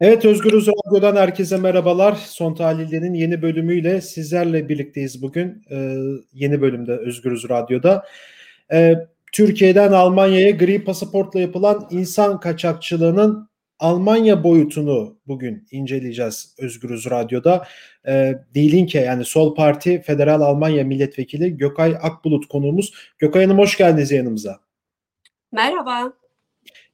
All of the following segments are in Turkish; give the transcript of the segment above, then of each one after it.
Evet Özgürüz Radyo'dan herkese merhabalar. Son tahlillerinin yeni bölümüyle sizlerle birlikteyiz bugün. Ee, yeni bölümde Özgürüz Radyo'da. Ee, Türkiye'den Almanya'ya gri pasaportla yapılan insan kaçakçılığının Almanya boyutunu bugün inceleyeceğiz Özgürüz Radyo'da. Ee, Dilinke yani Sol Parti Federal Almanya Milletvekili Gökay Akbulut konuğumuz. Gökay Hanım hoş geldiniz yanımıza. Merhaba.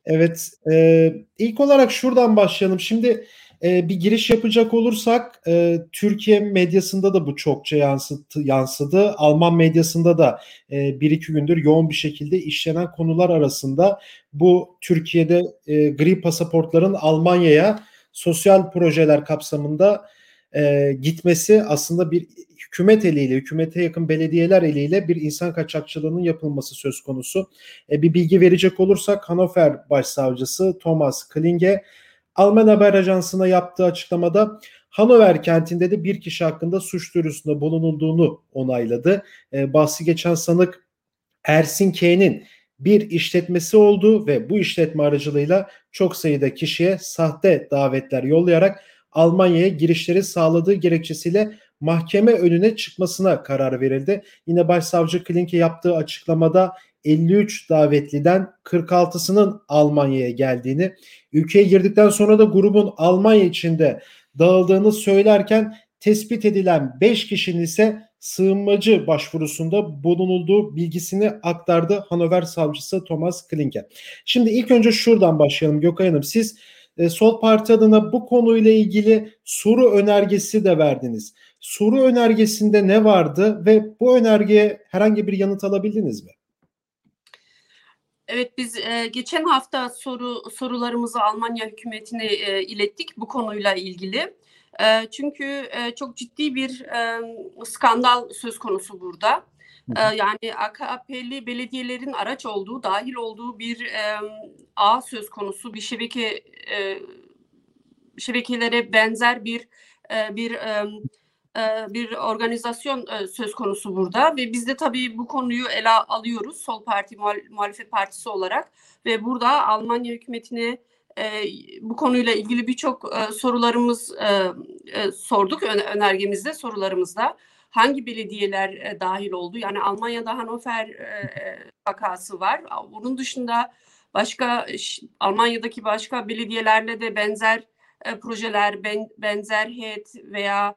Evet, e, ilk olarak şuradan başlayalım. Şimdi e, bir giriş yapacak olursak e, Türkiye medyasında da bu çokça yansıtı, yansıdı. Alman medyasında da e, bir iki gündür yoğun bir şekilde işlenen konular arasında bu Türkiye'de e, gri pasaportların Almanya'ya sosyal projeler kapsamında e, gitmesi aslında bir hükümet eliyle, hükümete yakın belediyeler eliyle bir insan kaçakçılığının yapılması söz konusu. E, bir bilgi verecek olursak Hannover Başsavcısı Thomas Klinge Alman haber ajansına yaptığı açıklamada Hannover kentinde de bir kişi hakkında suç duyurusunda bulunulduğunu onayladı. E, bahsi geçen sanık Ersin K'nin bir işletmesi oldu ve bu işletme aracılığıyla çok sayıda kişiye sahte davetler yollayarak Almanya'ya girişleri sağladığı gerekçesiyle mahkeme önüne çıkmasına karar verildi. Yine Başsavcı Klinke yaptığı açıklamada 53 davetliden 46'sının Almanya'ya geldiğini, ülkeye girdikten sonra da grubun Almanya içinde dağıldığını söylerken tespit edilen 5 kişinin ise sığınmacı başvurusunda bulunulduğu bilgisini aktardı Hanover savcısı Thomas Klinke. Şimdi ilk önce şuradan başlayalım Gökay Hanım. Siz e, Sol Parti adına bu konuyla ilgili soru önergesi de verdiniz. Soru önergesinde ne vardı ve bu önergeye herhangi bir yanıt alabildiniz mi? Evet biz e, geçen hafta soru sorularımızı Almanya hükümetine e, ilettik bu konuyla ilgili. E, çünkü e, çok ciddi bir e, skandal söz konusu burada. E, yani AKP'li belediyelerin araç olduğu, dahil olduğu bir e, ağ söz konusu, bir şebeke e, şebekelere benzer bir e, bir e, e, bir organizasyon e, söz konusu burada. Ve biz de tabii bu konuyu ele alıyoruz Sol Parti muhalefet partisi olarak. Ve burada Almanya hükümetine e, bu konuyla ilgili birçok sorularımız sorduk önergemizde sorularımızda. Hangi belediyeler dahil oldu? Yani Almanya'da Hannover vakası var. Bunun dışında başka Almanya'daki başka belediyelerle de benzer projeler benzer heyet veya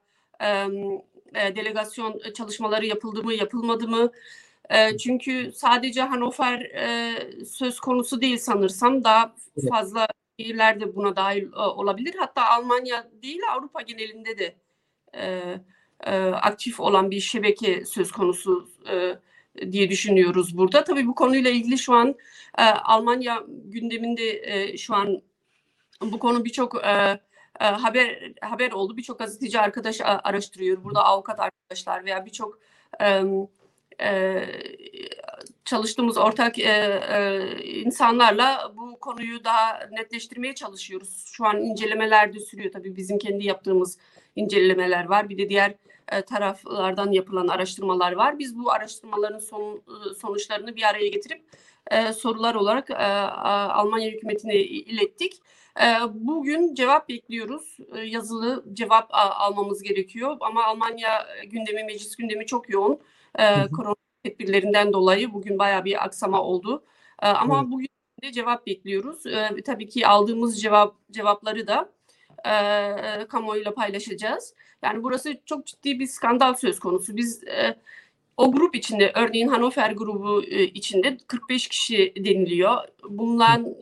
e, delegasyon çalışmaları yapıldı mı, yapılmadı mı? E, çünkü sadece Hannover e, söz konusu değil sanırsam. Daha fazla şehirler de buna dahil e, olabilir. Hatta Almanya değil Avrupa genelinde de e, e, aktif olan bir şebeke söz konusu e, diye düşünüyoruz burada. Tabii bu konuyla ilgili şu an e, Almanya gündeminde e, şu an bu konu birçok e, e, haber haber oldu. Birçok gazeteci arkadaş araştırıyor. Burada avukat arkadaşlar veya birçok e, e, çalıştığımız ortak e, e, insanlarla bu konuyu daha netleştirmeye çalışıyoruz. Şu an incelemeler de sürüyor. Tabii bizim kendi yaptığımız incelemeler var. Bir de diğer e, taraflardan yapılan araştırmalar var. Biz bu araştırmaların son, sonuçlarını bir araya getirip e, sorular olarak e, Almanya hükümetine ilettik. E, bugün cevap bekliyoruz. E, yazılı cevap a, almamız gerekiyor. Ama Almanya gündemi, meclis gündemi çok yoğun. E, korona tedbirlerinden dolayı bugün bayağı bir aksama oldu. E, ama evet. bugün de cevap bekliyoruz. E, tabii ki aldığımız cevap cevapları da e, kamuoyuyla paylaşacağız. Yani burası çok ciddi bir skandal söz konusu. Biz e, o grup içinde örneğin Hannover grubu e, içinde 45 kişi deniliyor. Bundan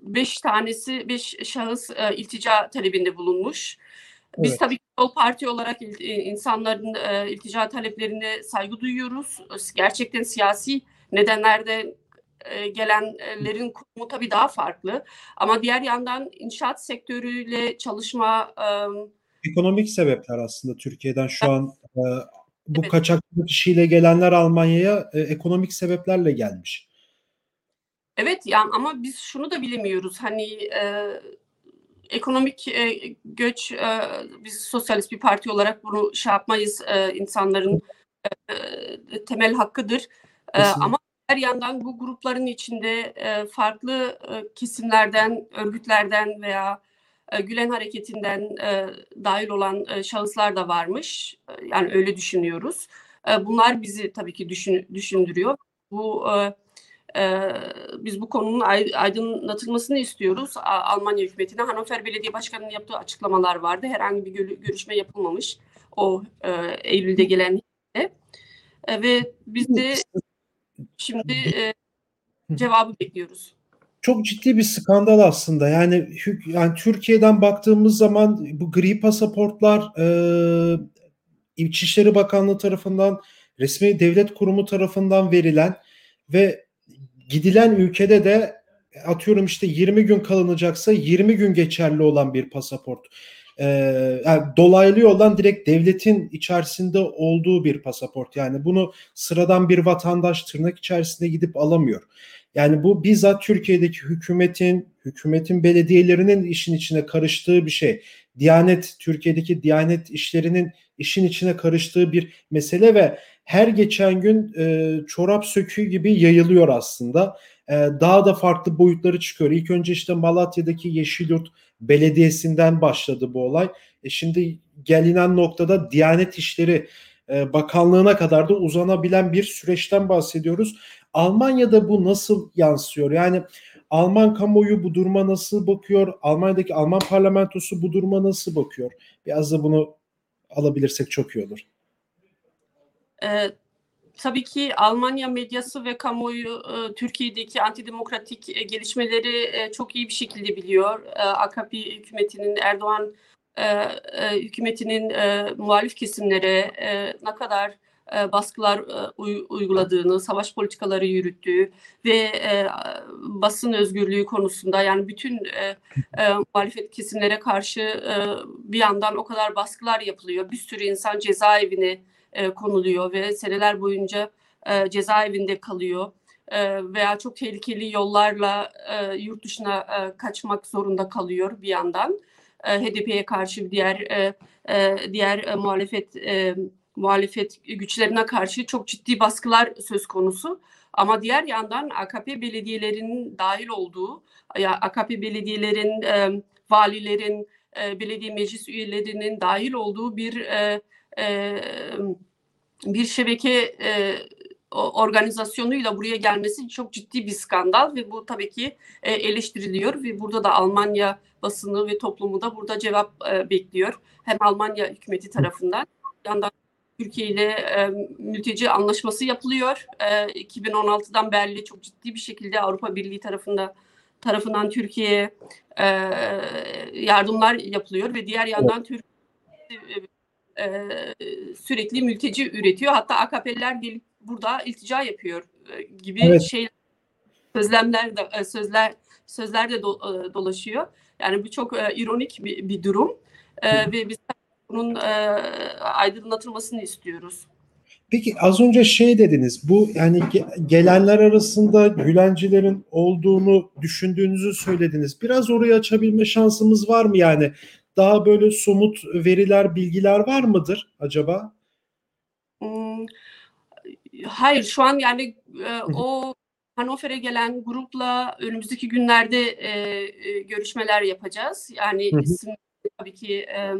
5 tanesi 5 şahıs e, iltica talebinde bulunmuş. Biz evet. tabii o parti olarak il, insanların e, iltica taleplerine saygı duyuyoruz. Gerçekten siyasi nedenlerden e, gelenlerin kurumu tabii daha farklı. Ama diğer yandan inşaat sektörüyle çalışma... E, Ekonomik sebepler aslında Türkiye'den şu an e, bu evet. kaçakçılık işiyle gelenler Almanya'ya e, ekonomik sebeplerle gelmiş. Evet yani ama biz şunu da bilemiyoruz. Hani e, ekonomik e, göç e, biz sosyalist bir parti olarak bunu şey yapmayız. E, insanların e, temel hakkıdır. E, ama her yandan bu grupların içinde e, farklı e, kesimlerden, örgütlerden veya e, Gülen hareketinden dahil olan şahıslar da varmış. Yani öyle düşünüyoruz. Bunlar bizi tabii ki düşün, düşündürüyor. Bu biz bu konunun aydınlatılmasını istiyoruz. Almanya hükümetine Hannover Belediye Başkanı'nın yaptığı açıklamalar vardı. Herhangi bir görüşme yapılmamış o Eylül'de gelen ve biz de şimdi e, cevabı bekliyoruz çok ciddi bir skandal aslında. Yani yani Türkiye'den baktığımız zaman bu gri pasaportlar e, İçişleri Bakanlığı tarafından resmi devlet kurumu tarafından verilen ve gidilen ülkede de atıyorum işte 20 gün kalınacaksa 20 gün geçerli olan bir pasaport. Ee, yani dolaylı yoldan direkt devletin içerisinde olduğu bir pasaport. Yani bunu sıradan bir vatandaş tırnak içerisinde gidip alamıyor. Yani bu bizzat Türkiye'deki hükümetin, hükümetin belediyelerinin işin içine karıştığı bir şey. Diyanet, Türkiye'deki Diyanet işlerinin işin içine karıştığı bir mesele ve her geçen gün e, çorap söküğü gibi yayılıyor aslında. E, daha da farklı boyutları çıkıyor. İlk önce işte Malatya'daki Yeşilyurt Belediyesi'nden başladı bu olay. E şimdi gelinen noktada Diyanet İşleri e, Bakanlığına kadar da uzanabilen bir süreçten bahsediyoruz. Almanya'da bu nasıl yansıyor? Yani Alman kamuoyu bu duruma nasıl bakıyor? Almanya'daki Alman parlamentosu bu duruma nasıl bakıyor? Biraz da bunu alabilirsek çok iyi olur. Ee, tabii ki Almanya medyası ve kamuoyu e, Türkiye'deki antidemokratik e, gelişmeleri e, çok iyi bir şekilde biliyor. E, AKP hükümetinin Erdoğan e, e, hükümetinin e, muhalif kesimlere e, ne kadar e, baskılar e, uyguladığını, savaş politikaları yürüttüğü ve e, basın özgürlüğü konusunda yani bütün muhalefet kesimlere karşı bir yandan o kadar baskılar yapılıyor. Bir sürü insan cezaevine konuluyor ve seneler boyunca cezaevinde kalıyor veya çok tehlikeli yollarla yurt dışına kaçmak zorunda kalıyor bir yandan. HDP'ye karşı diğer diğer muhalefet muhalefet güçlerine karşı çok ciddi baskılar söz konusu. Ama diğer yandan AKP belediyelerinin dahil olduğu, ya AKP belediyelerin, e, valilerin, e, belediye meclis üyelerinin dahil olduğu bir e, e, bir şebeke e, organizasyonuyla buraya gelmesi çok ciddi bir skandal ve bu tabii ki e, eleştiriliyor ve burada da Almanya basını ve toplumu da burada cevap e, bekliyor. Hem Almanya hükümeti tarafından yandan Türkiye ile e, mülteci anlaşması yapılıyor. E, 2016'dan beri çok ciddi bir şekilde Avrupa Birliği tarafında tarafından Türkiye'ye e, yardımlar yapılıyor ve diğer yandan Türkiye e, sürekli mülteci üretiyor. Hatta AKP'liler gelip burada iltica yapıyor e, gibi evet. şey sözlemler de e, sözler sözler de do, e, dolaşıyor. Yani bu çok e, ironik bir, bir durum. E, ve biz bunun e, aydınlatılmasını istiyoruz. Peki az önce şey dediniz bu yani gelenler arasında Gülencilerin olduğunu düşündüğünüzü söylediniz. Biraz orayı açabilme şansımız var mı yani? Daha böyle somut veriler, bilgiler var mıdır acaba? Hmm, hayır şu an yani e, o Hannover'e gelen grupla önümüzdeki günlerde e, e, görüşmeler yapacağız. Yani isim tabii ki e,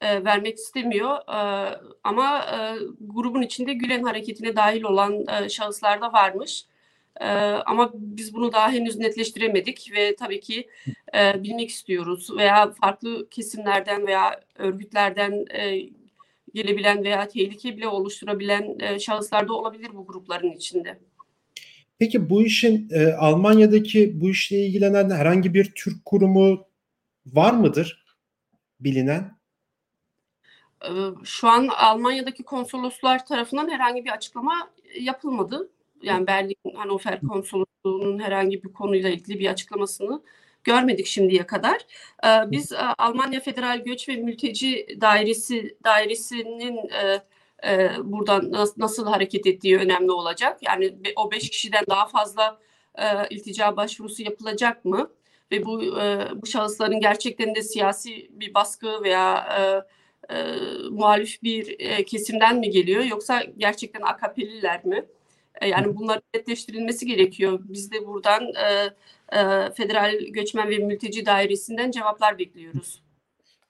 e, vermek istemiyor. E, ama e, grubun içinde Gülen hareketine dahil olan e, şahıslar da varmış. E, ama biz bunu daha henüz netleştiremedik ve tabii ki e, bilmek istiyoruz veya farklı kesimlerden veya örgütlerden e, gelebilen veya tehlike bile oluşturabilen e, şahıslar da olabilir bu grupların içinde. Peki bu işin e, Almanya'daki bu işle ilgilenen herhangi bir Türk kurumu var mıdır bilinen? şu an Almanya'daki konsoloslar tarafından herhangi bir açıklama yapılmadı. Yani Berlin Hannover konsolosluğunun herhangi bir konuyla ilgili bir açıklamasını görmedik şimdiye kadar. Biz Almanya Federal Göç ve Mülteci Dairesi dairesinin buradan nasıl hareket ettiği önemli olacak. Yani o beş kişiden daha fazla iltica başvurusu yapılacak mı? Ve bu bu şahısların gerçekten de siyasi bir baskı veya e, muhalif bir e, kesimden mi geliyor yoksa gerçekten AKP'liler mi? E, yani bunların netleştirilmesi gerekiyor. Biz de buradan e, Federal Göçmen ve Mülteci Dairesi'nden cevaplar bekliyoruz.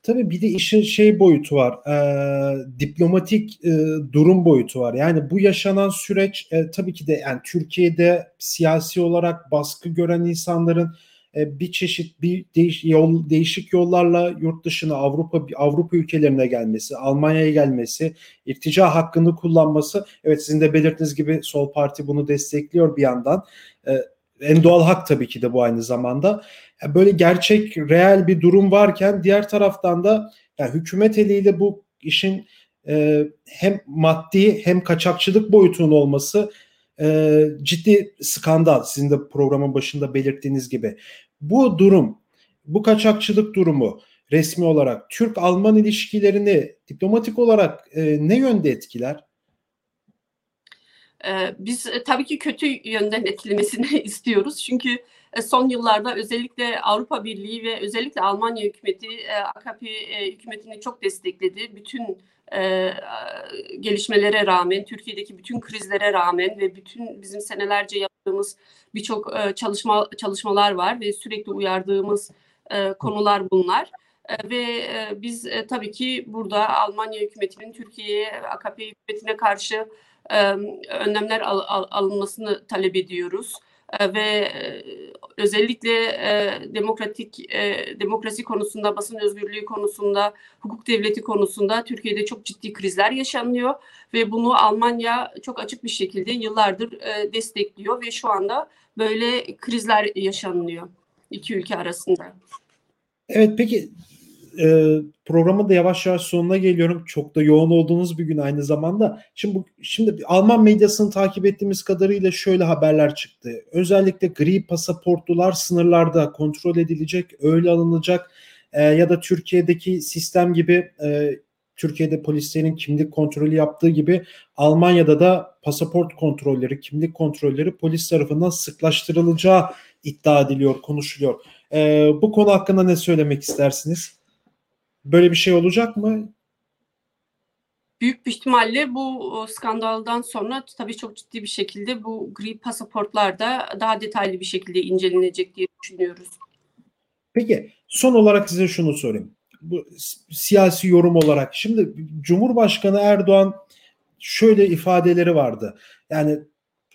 Tabii bir de işin şey boyutu var, e, diplomatik e, durum boyutu var. Yani bu yaşanan süreç e, tabii ki de yani Türkiye'de siyasi olarak baskı gören insanların e, bir çeşit bir değiş, yol, değişik yollarla yurt dışına Avrupa Avrupa ülkelerine gelmesi, Almanya'ya gelmesi, irtica hakkını kullanması. Evet sizin de belirttiğiniz gibi Sol Parti bunu destekliyor bir yandan. E, en doğal hak tabii ki de bu aynı zamanda. Böyle gerçek, reel bir durum varken diğer taraftan da yani hükümet eliyle bu işin e, hem maddi hem kaçakçılık boyutunun olması e, ciddi skandal. Sizin de programın başında belirttiğiniz gibi. Bu durum, bu kaçakçılık durumu resmi olarak Türk-Alman ilişkilerini diplomatik olarak e, ne yönde etkiler? Biz tabii ki kötü yönden etkilemesini istiyoruz. Çünkü son yıllarda özellikle Avrupa Birliği ve özellikle Almanya hükümeti AKP hükümetini çok destekledi. Bütün gelişmelere rağmen, Türkiye'deki bütün krizlere rağmen ve bütün bizim senelerce yaptığımız birçok çalışma çalışmalar var ve sürekli uyardığımız konular bunlar. Ve biz tabii ki burada Almanya hükümetinin Türkiye'ye, AKP hükümetine karşı önlemler al, al, alınmasını talep ediyoruz ve özellikle demokratik demokrasi konusunda, basın özgürlüğü konusunda, hukuk devleti konusunda Türkiye'de çok ciddi krizler yaşanıyor ve bunu Almanya çok açık bir şekilde yıllardır destekliyor ve şu anda böyle krizler yaşanıyor iki ülke arasında. Evet peki e, programın da yavaş yavaş sonuna geliyorum. Çok da yoğun olduğunuz bir gün aynı zamanda. Şimdi bu, şimdi Alman medyasını takip ettiğimiz kadarıyla şöyle haberler çıktı. Özellikle gri pasaportlular sınırlarda kontrol edilecek, öyle alınacak e, ya da Türkiye'deki sistem gibi e, Türkiye'de polislerin kimlik kontrolü yaptığı gibi Almanya'da da pasaport kontrolleri, kimlik kontrolleri polis tarafından sıklaştırılacağı iddia ediliyor, konuşuluyor. E, bu konu hakkında ne söylemek istersiniz? Böyle bir şey olacak mı? Büyük bir ihtimalle bu skandaldan sonra tabii çok ciddi bir şekilde bu gri pasaportlar da daha detaylı bir şekilde incelenecek diye düşünüyoruz. Peki son olarak size şunu sorayım. Bu siyasi yorum olarak şimdi Cumhurbaşkanı Erdoğan şöyle ifadeleri vardı. Yani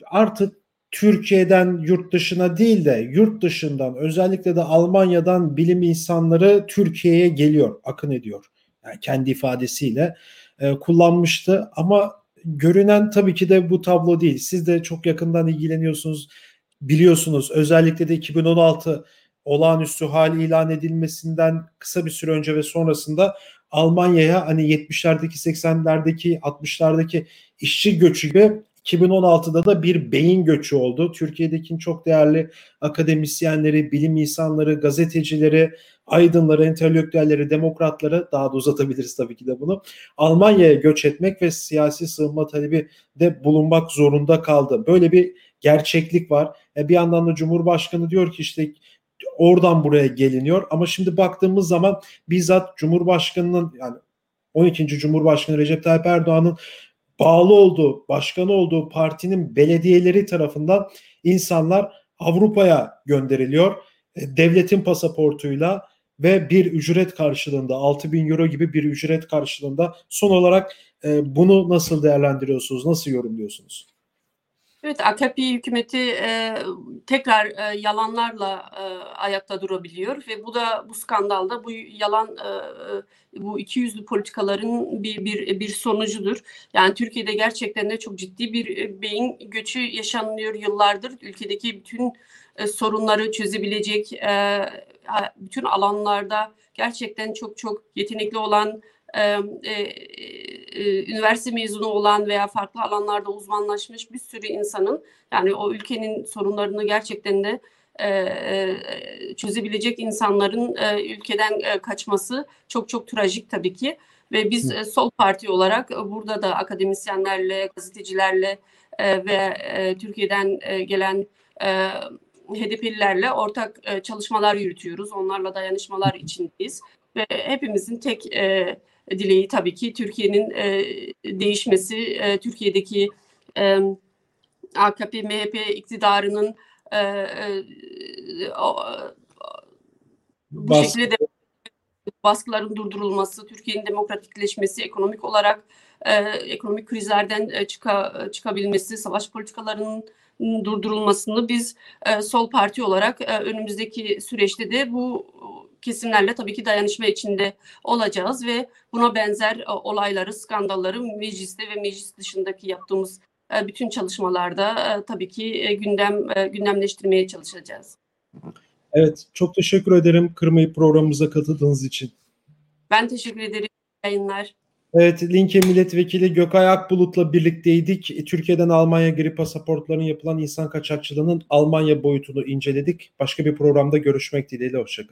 artık Türkiye'den yurt dışına değil de yurt dışından özellikle de Almanya'dan bilim insanları Türkiye'ye geliyor, akın ediyor. Yani kendi ifadesiyle e, kullanmıştı ama görünen tabii ki de bu tablo değil. Siz de çok yakından ilgileniyorsunuz, biliyorsunuz. Özellikle de 2016 olağanüstü hal ilan edilmesinden kısa bir süre önce ve sonrasında Almanya'ya hani 70'lerdeki 80'lerdeki 60'lardaki işçi göçü gibi 2016'da da bir beyin göçü oldu. Türkiye'deki çok değerli akademisyenleri, bilim insanları, gazetecileri, aydınları, entelektüelleri, demokratları daha da uzatabiliriz tabii ki de bunu. Almanya'ya göç etmek ve siyasi sığınma talebi de bulunmak zorunda kaldı. Böyle bir gerçeklik var. E bir yandan da Cumhurbaşkanı diyor ki işte oradan buraya geliniyor ama şimdi baktığımız zaman bizzat Cumhurbaşkanının yani 12. Cumhurbaşkanı Recep Tayyip Erdoğan'ın bağlı olduğu, başkanı olduğu partinin belediyeleri tarafından insanlar Avrupa'ya gönderiliyor. E, devletin pasaportuyla ve bir ücret karşılığında 6 bin euro gibi bir ücret karşılığında son olarak e, bunu nasıl değerlendiriyorsunuz, nasıl yorumluyorsunuz? Evet, AKP hükümeti e, tekrar e, yalanlarla e, ayakta durabiliyor ve bu da bu skandalda bu yalan e, e bu iki yüzlü politikaların bir bir bir sonucudur. Yani Türkiye'de gerçekten de çok ciddi bir e, beyin göçü yaşanıyor yıllardır. Ülkedeki bütün e, sorunları çözebilecek e, bütün alanlarda gerçekten çok çok yetenekli olan e, e, üniversite mezunu olan veya farklı alanlarda uzmanlaşmış bir sürü insanın yani o ülkenin sorunlarını gerçekten de e, çözebilecek insanların e, ülkeden e, kaçması çok çok trajik tabii ki. Ve biz e, sol parti olarak burada da akademisyenlerle, gazetecilerle e, ve e, Türkiye'den e, gelen e, HDP'lilerle ortak e, çalışmalar yürütüyoruz. Onlarla dayanışmalar içindeyiz ve hepimizin tek e, dileği tabii ki Türkiye'nin e, değişmesi, e, Türkiye'deki e, AKP, MHP iktidarının e, e, o, bu Bas- şekilde de baskıların durdurulması, Türkiye'nin demokratikleşmesi, ekonomik olarak e, ekonomik krizlerden e, çıka, çıkabilmesi, savaş politikalarının durdurulmasını biz e, sol parti olarak e, önümüzdeki süreçte de bu kesimlerle tabii ki dayanışma içinde olacağız ve buna benzer e, olayları, skandalları mecliste ve meclis dışındaki yaptığımız e, bütün çalışmalarda e, tabii ki e, gündem e, gündemleştirmeye çalışacağız. Evet, çok teşekkür ederim kırmayıp programımıza katıldığınız için. Ben teşekkür ederim. Yayınlar. Evet, Linke Milletvekili Gökay Akbulut'la birlikteydik. Türkiye'den Almanya geri pasaportlarının yapılan insan kaçakçılığının Almanya boyutunu inceledik. Başka bir programda görüşmek dileğiyle, hoşçakalın.